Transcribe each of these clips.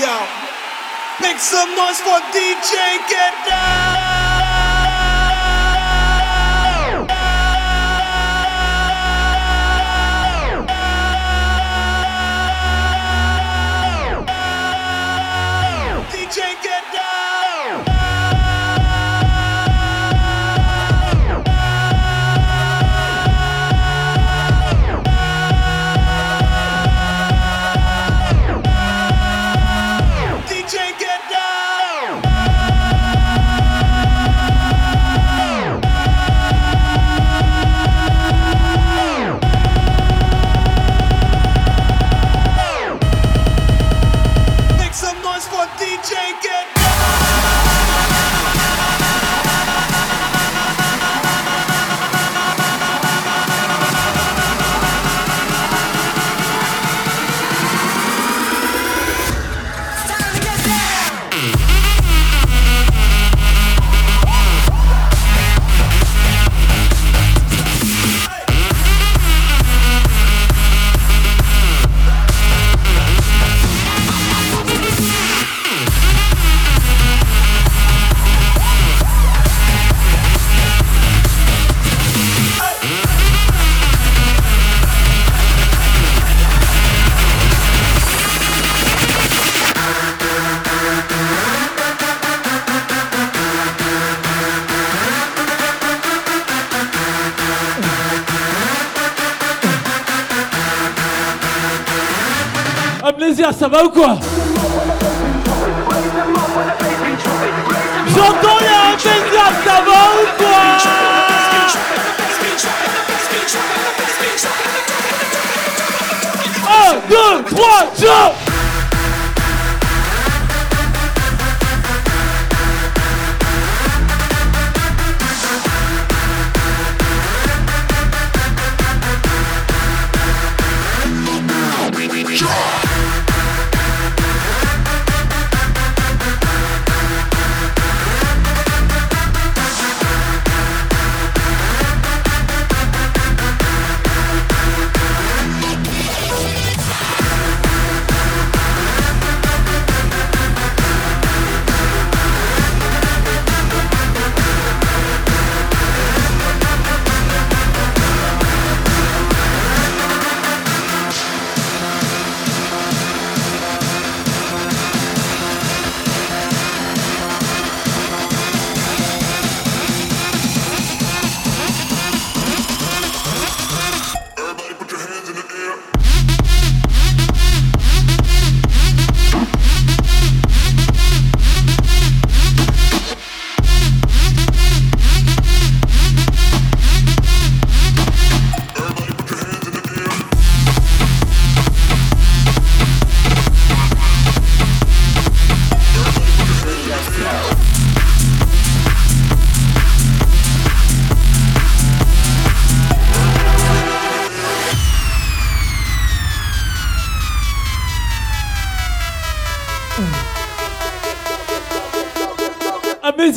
Yo, make some noise for DJ Get Down. Amnésia, ça va ou quoi J'entends les ça va ou quoi Un, deux, trois, jump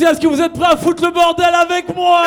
est-ce que vous êtes prêts à foutre le bordel avec moi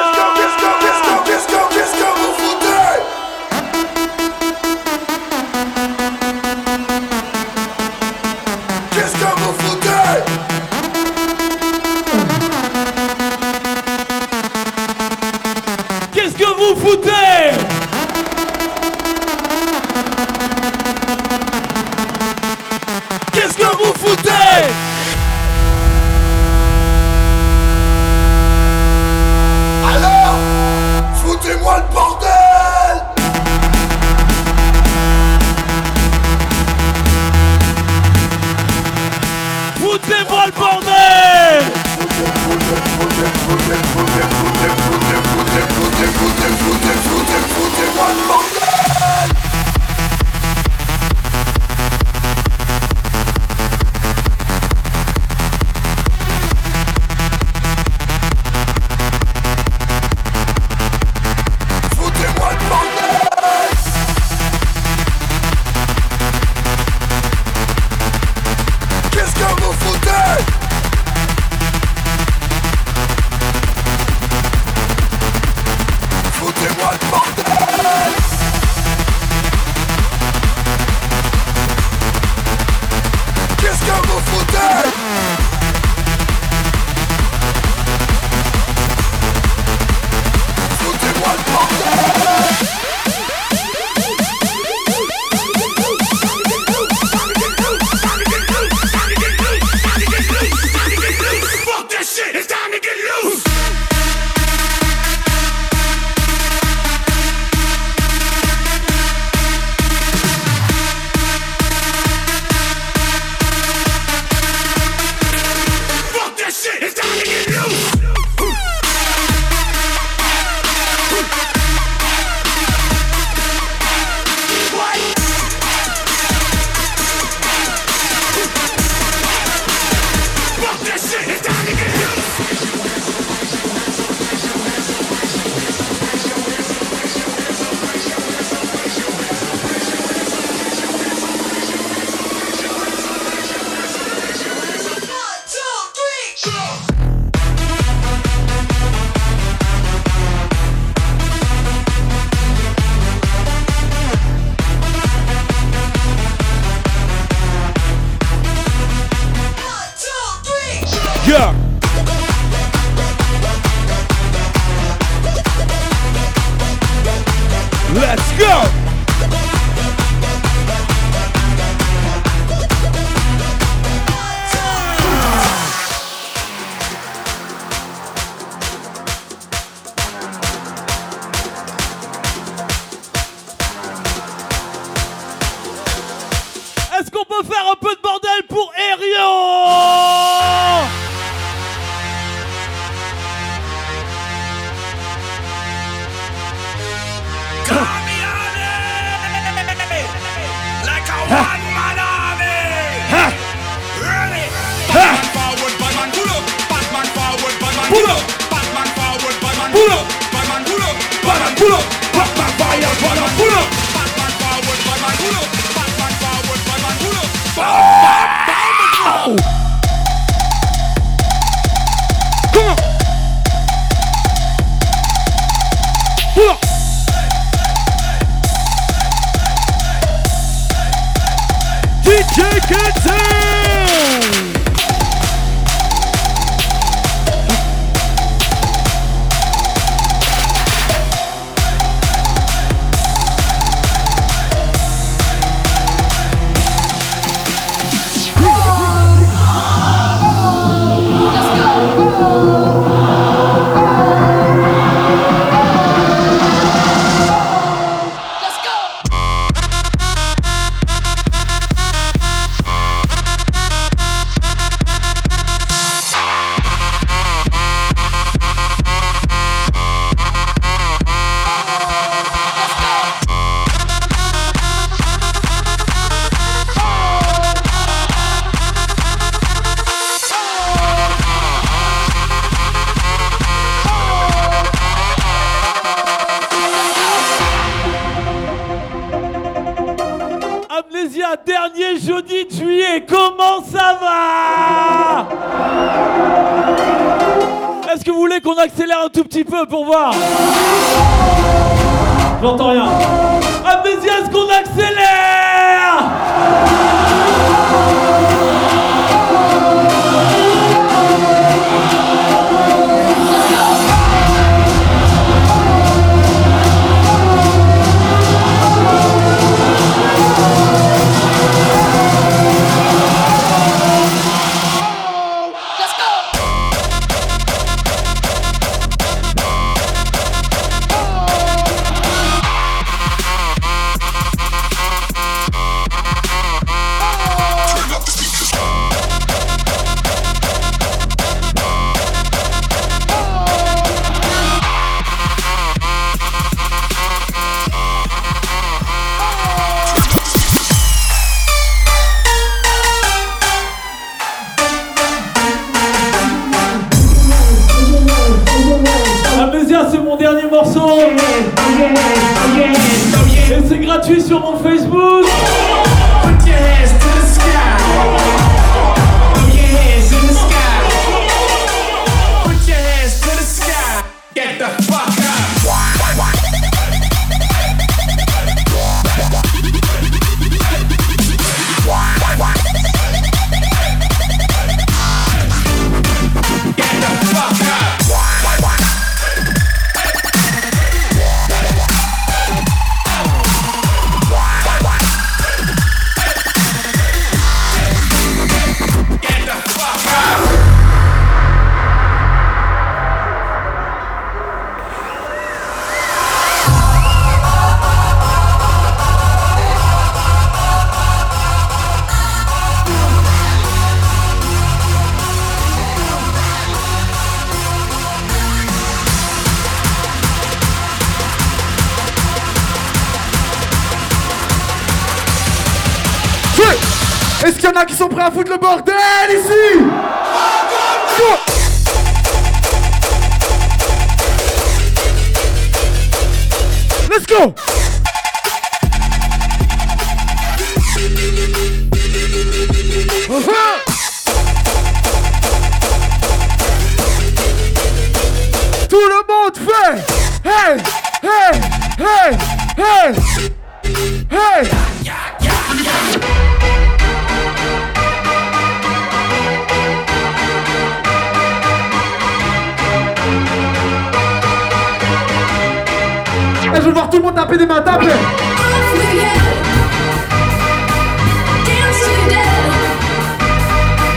je veux voir tout le monde taper des mains, tape.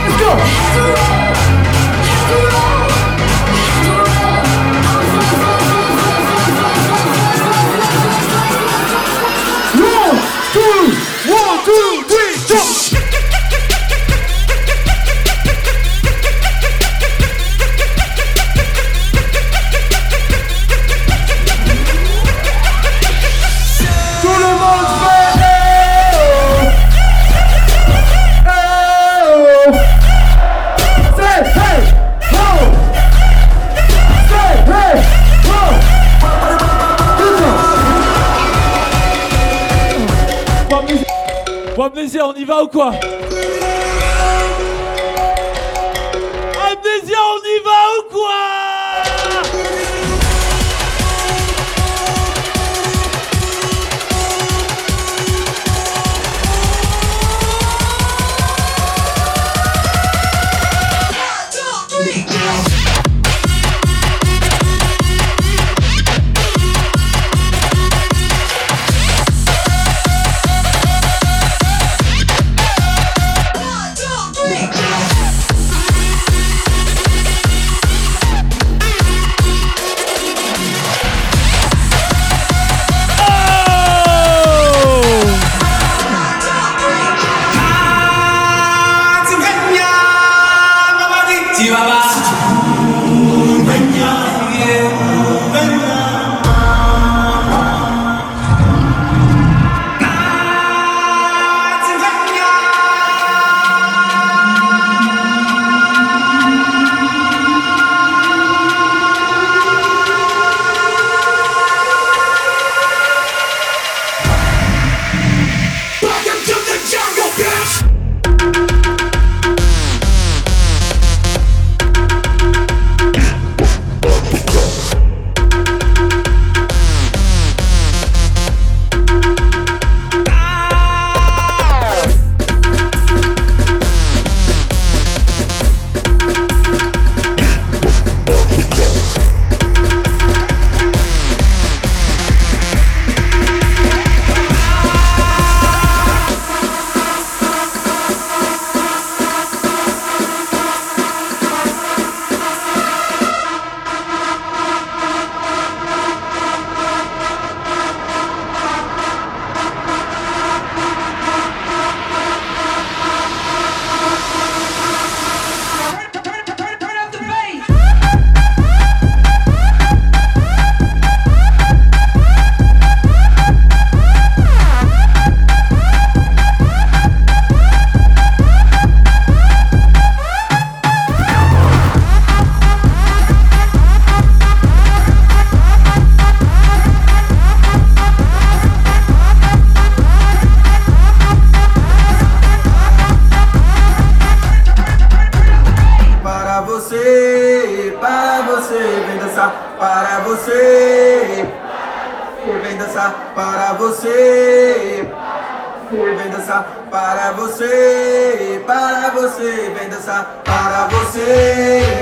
Let's go. 过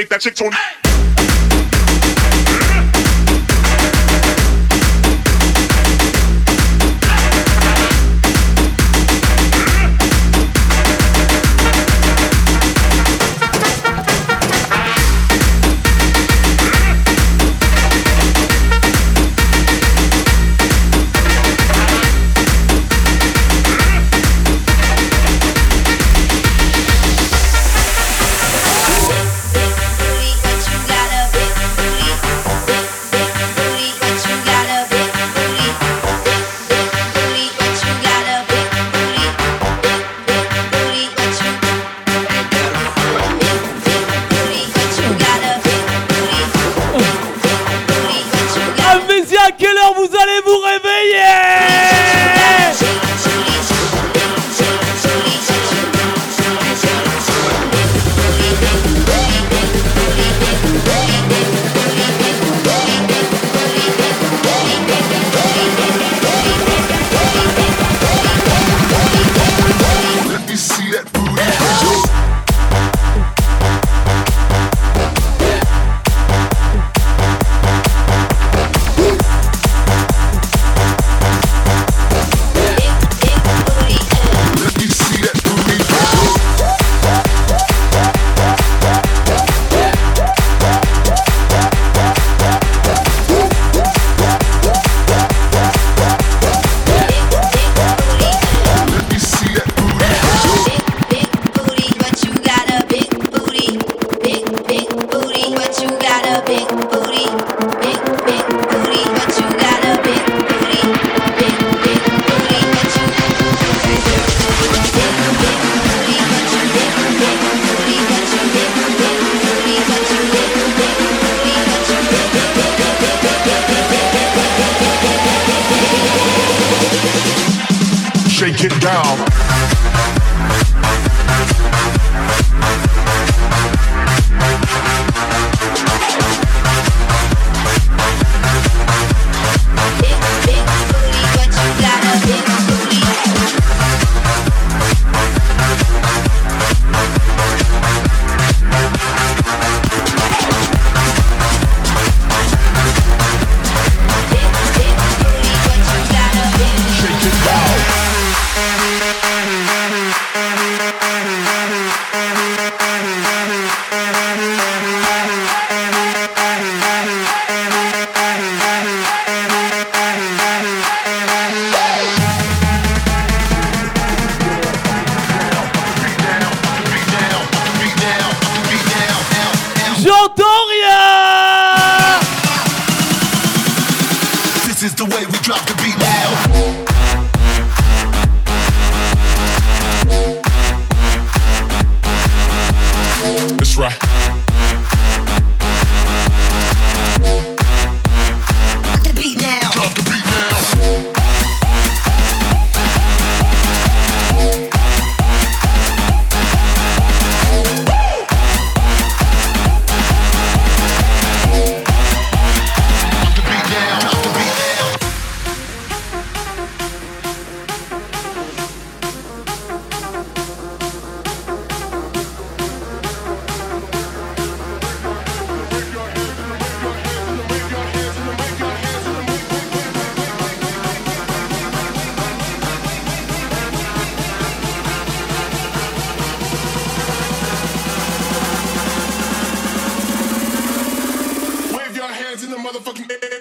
make that chick tone. Down. Motherfucking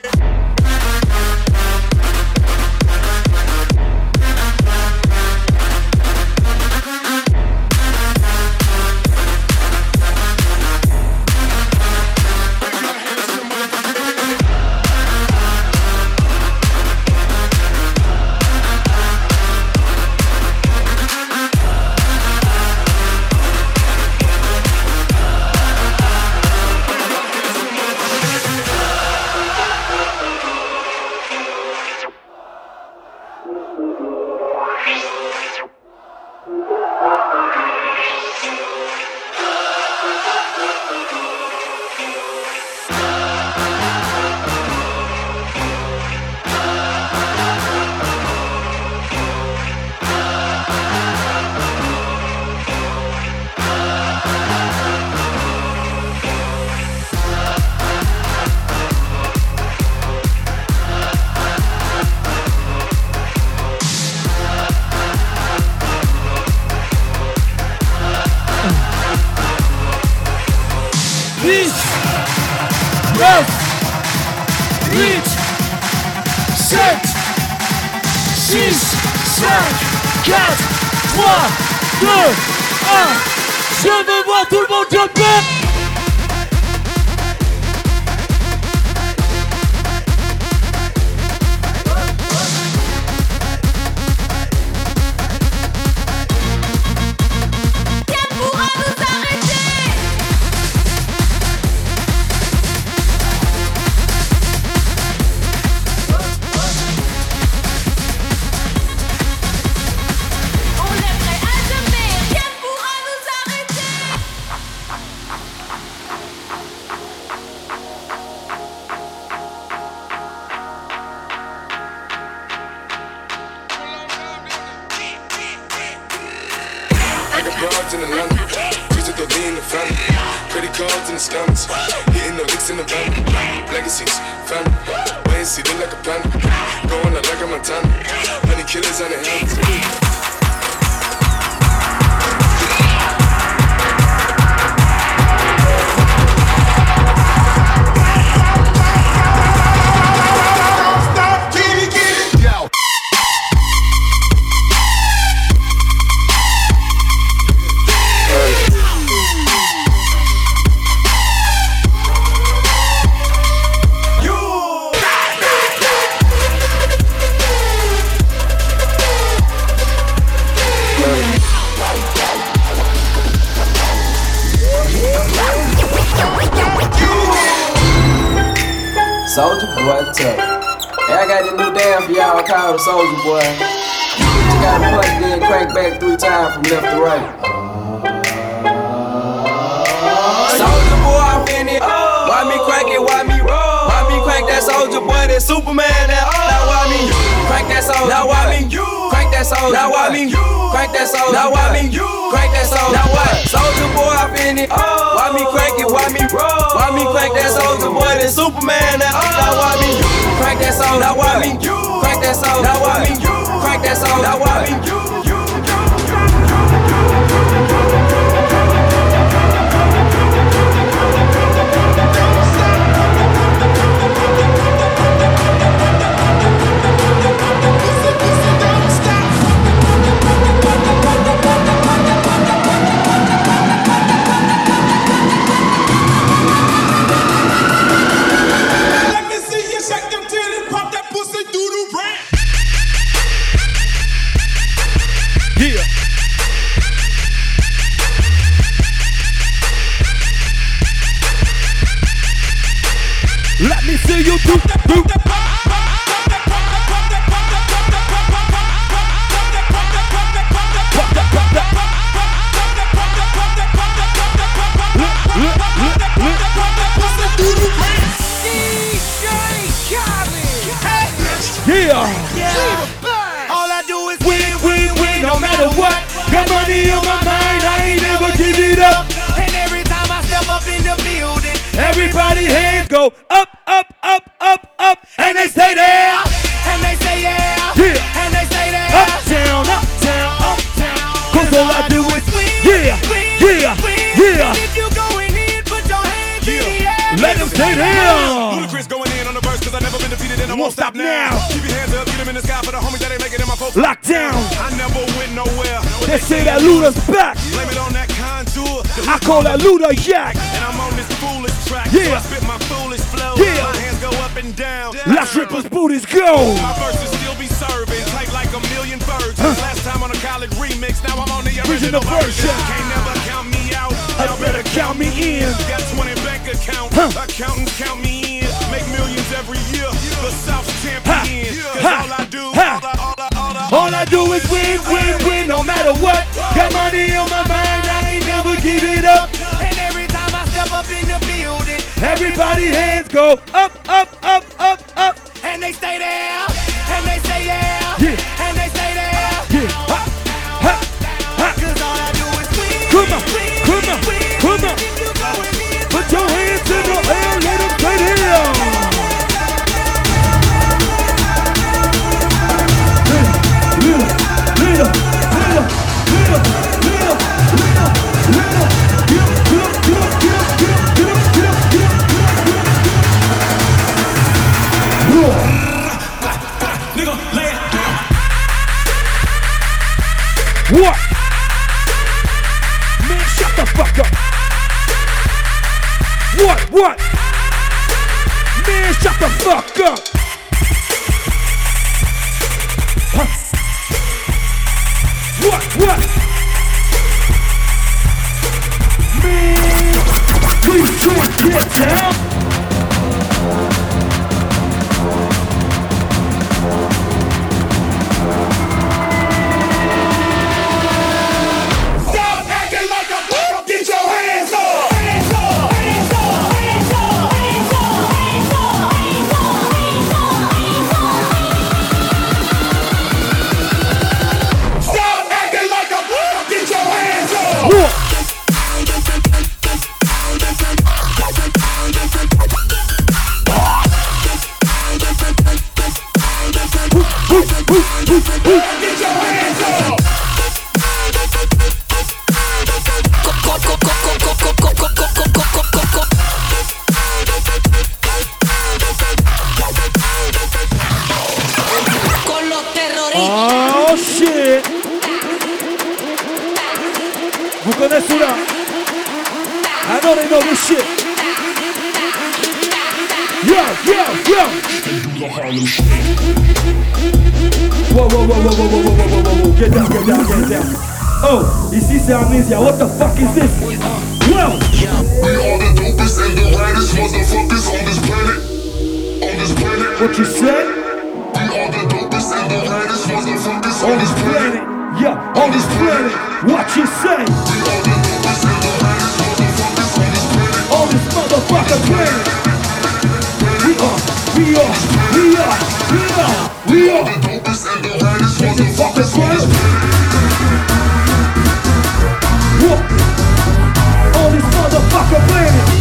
go up, up, up, up, up, and they stay there. What? Man, shut the fuck up. What? What? Man, shut the fuck up. Oh shit. Vous connaissez là? I know they know this shit. Yo, yo, yo. Whoa, whoa, whoa, whoa, whoa, whoa, whoa, whoa, whoa, whoa. Get down, get down, get down. Oh, ici c'est Amnesia. What the fuck is this? Well, We are the dopest and the raddest motherfuckers on this planet. On this planet. what you said? On this planet, yeah, on this planet, what you say? On this motherfucking planet, we are, we are, we are, we are, we are. Is it fucking world? What? On this motherfucking planet.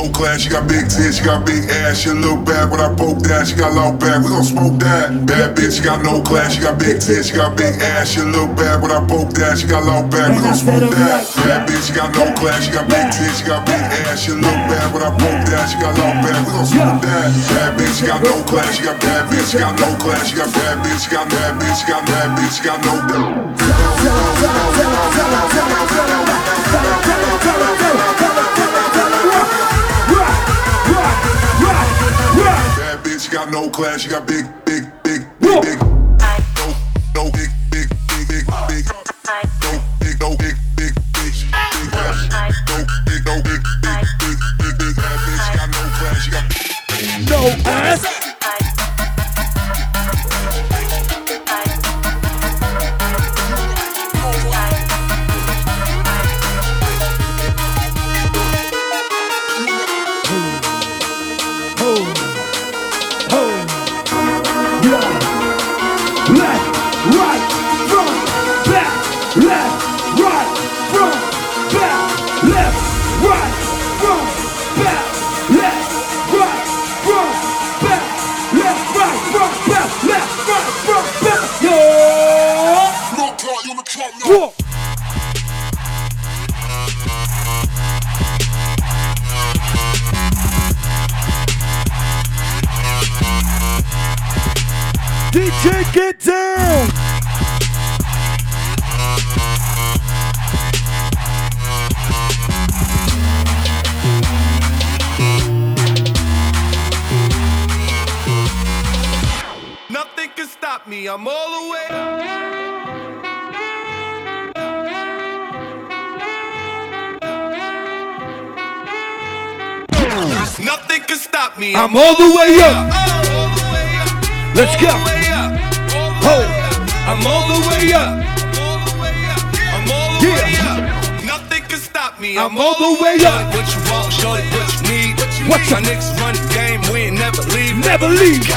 No class, you got big tits, you got big ass, you look bad when I poke that, you got low back, we gon' smoke that. Bad bitch, you got no class, you got big tits, you got big ass, you look bad when I poke that, you got low back, we gon' smoke that. Bad bitch, you got no class, you got big tits, you got big ass, you look bad when I poke that, you got low back, we gon' smoke that. Bad bitch, you got no class, you got bad bitch, you got no class, you got bad bitch, you got bad bitch, you got bad bitch, you got no no class, you got big,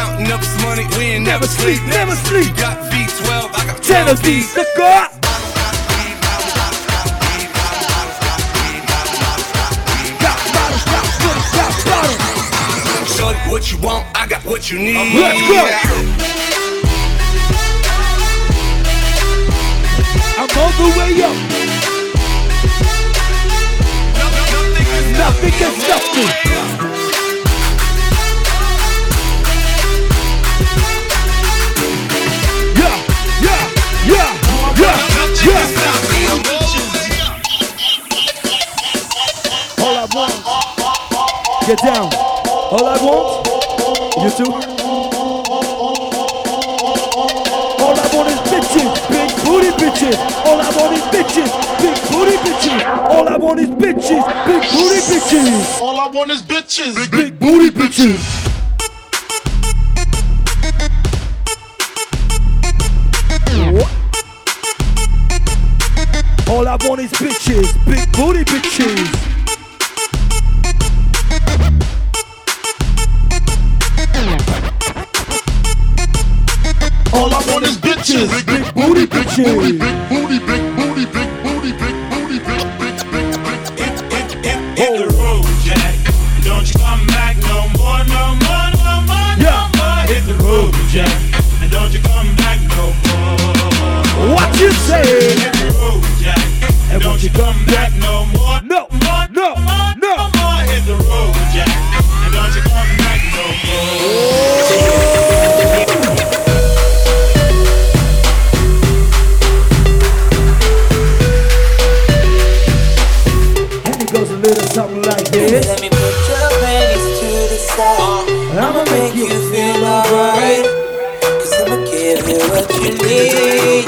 Counting up this money, we ain't Never never, sleep, sleep. never sleep. You got V12, I got Ten of these, the God. Got bottles, got bottles, got bottles. Shorty, what you want, I got what you need. Let's go. I'm all the way up. Nothing can stop me. Yeah. All I want, get down. All I want, you too. All I want is bitches, big booty bitches. All I want is bitches, big booty bitches. All I want is bitches, big booty bitches. All I want is bitches. Big booty bitches. on these bitches, big booty bitches. Something like this. Let me put your panties to the side. I'ma Make you feel alright. Cause I'ma give you what you need. I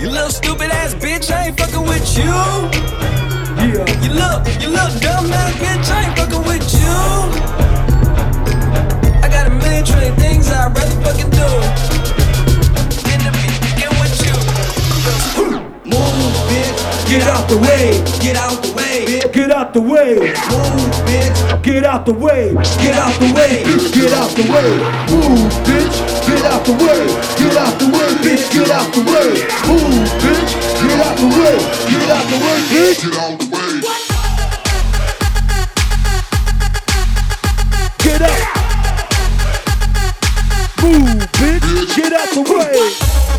You little stupid ass bitch, I ain't fucking with you. Yeah. You look, you look dumb ass bitch, I ain't fucking with you. I got a million trillion things I'd rather fucking do. Move, bitch. Get out the way. Get out the way. Get out the way. Move, bitch. Get out the way. Get out the way. Get out the way. Move, bitch. Get out the way. Get out the way, bitch. Get out the way. Move, bitch. Get out the way. Get out the way, bitch. Get out the way. Get up. Move, bitch. Get out the way.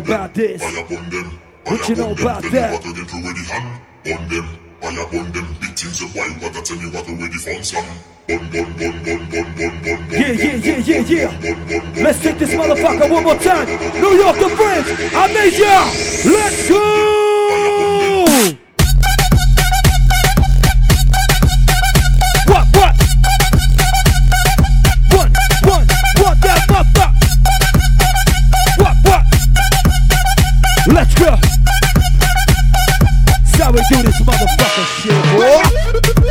Know about this? We do this motherfucker shit, boy.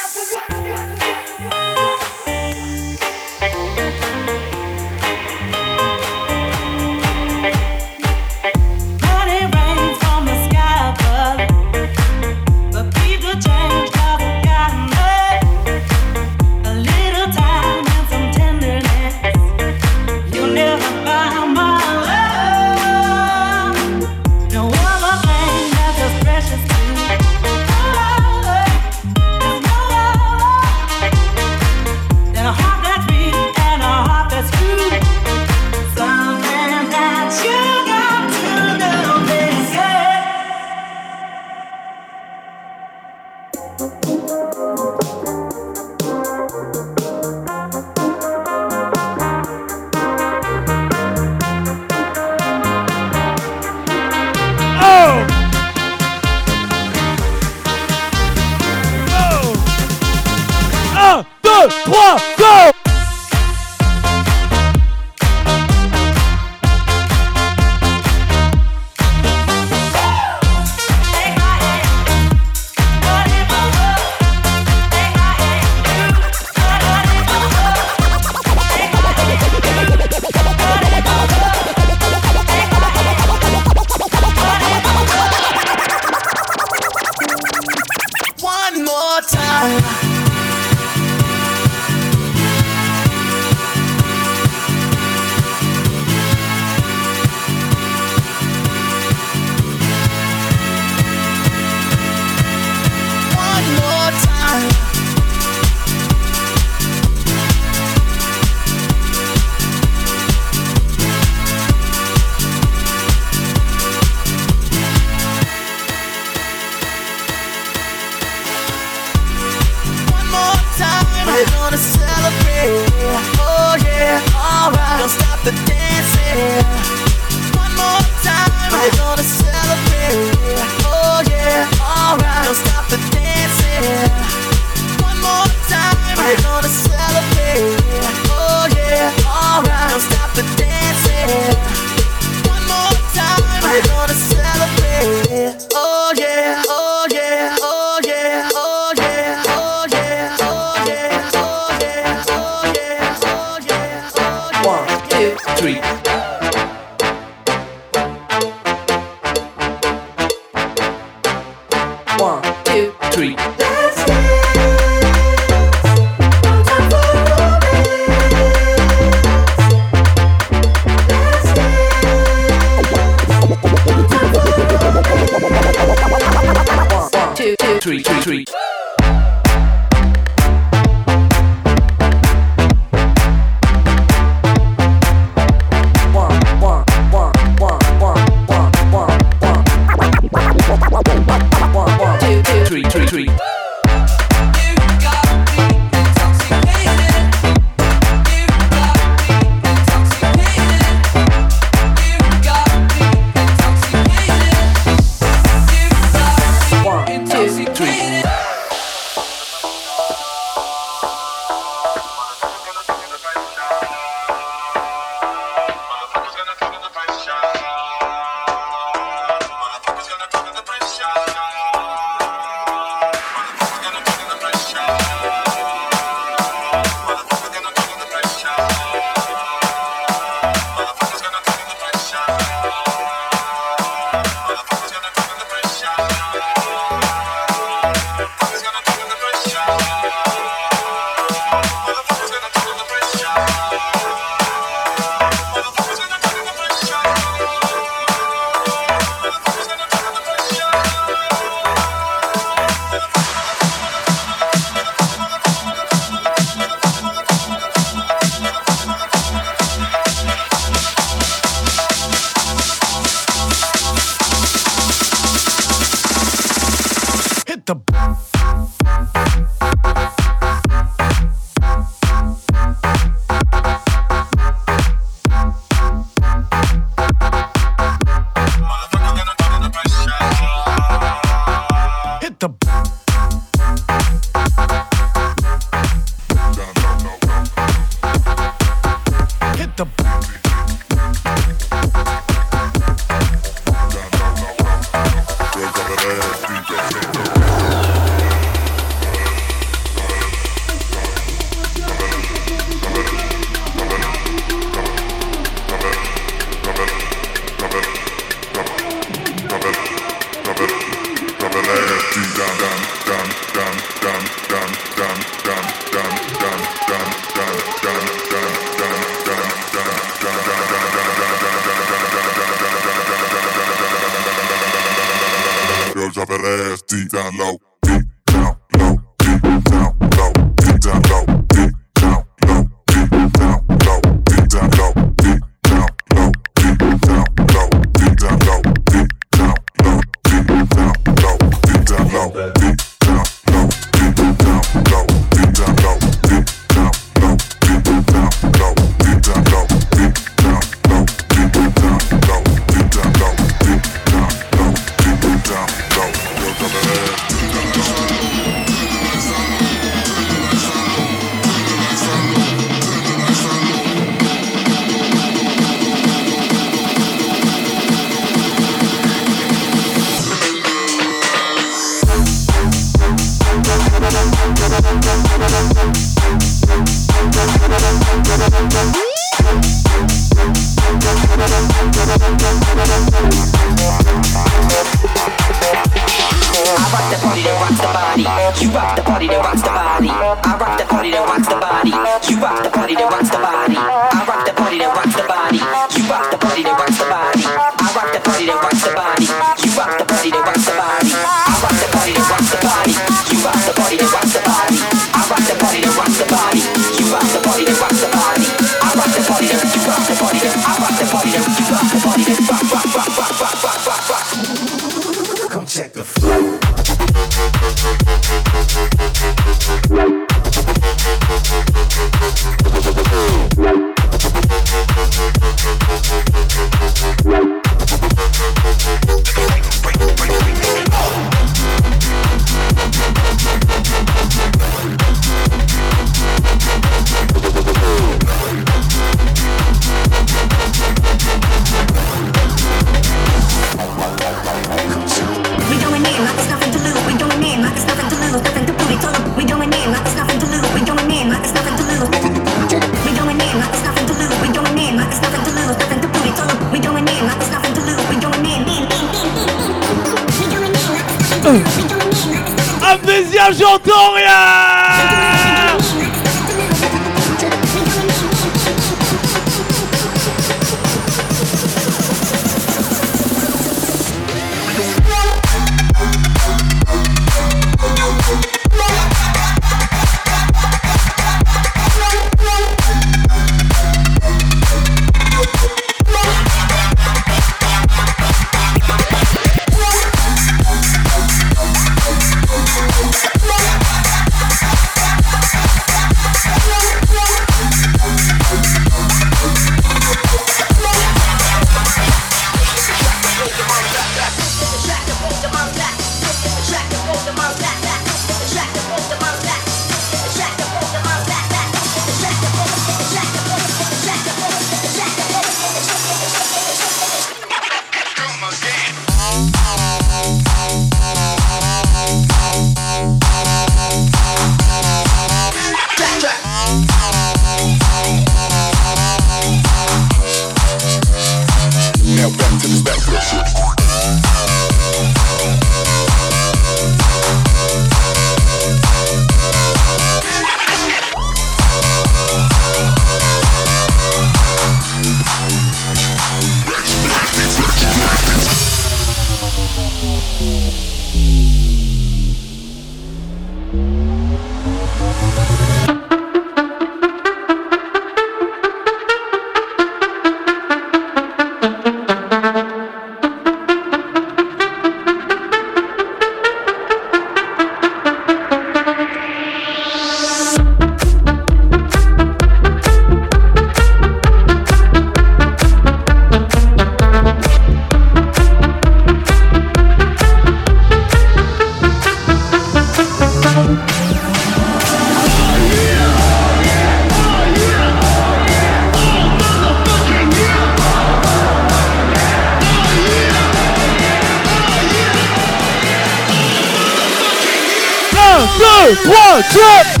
two, one, two.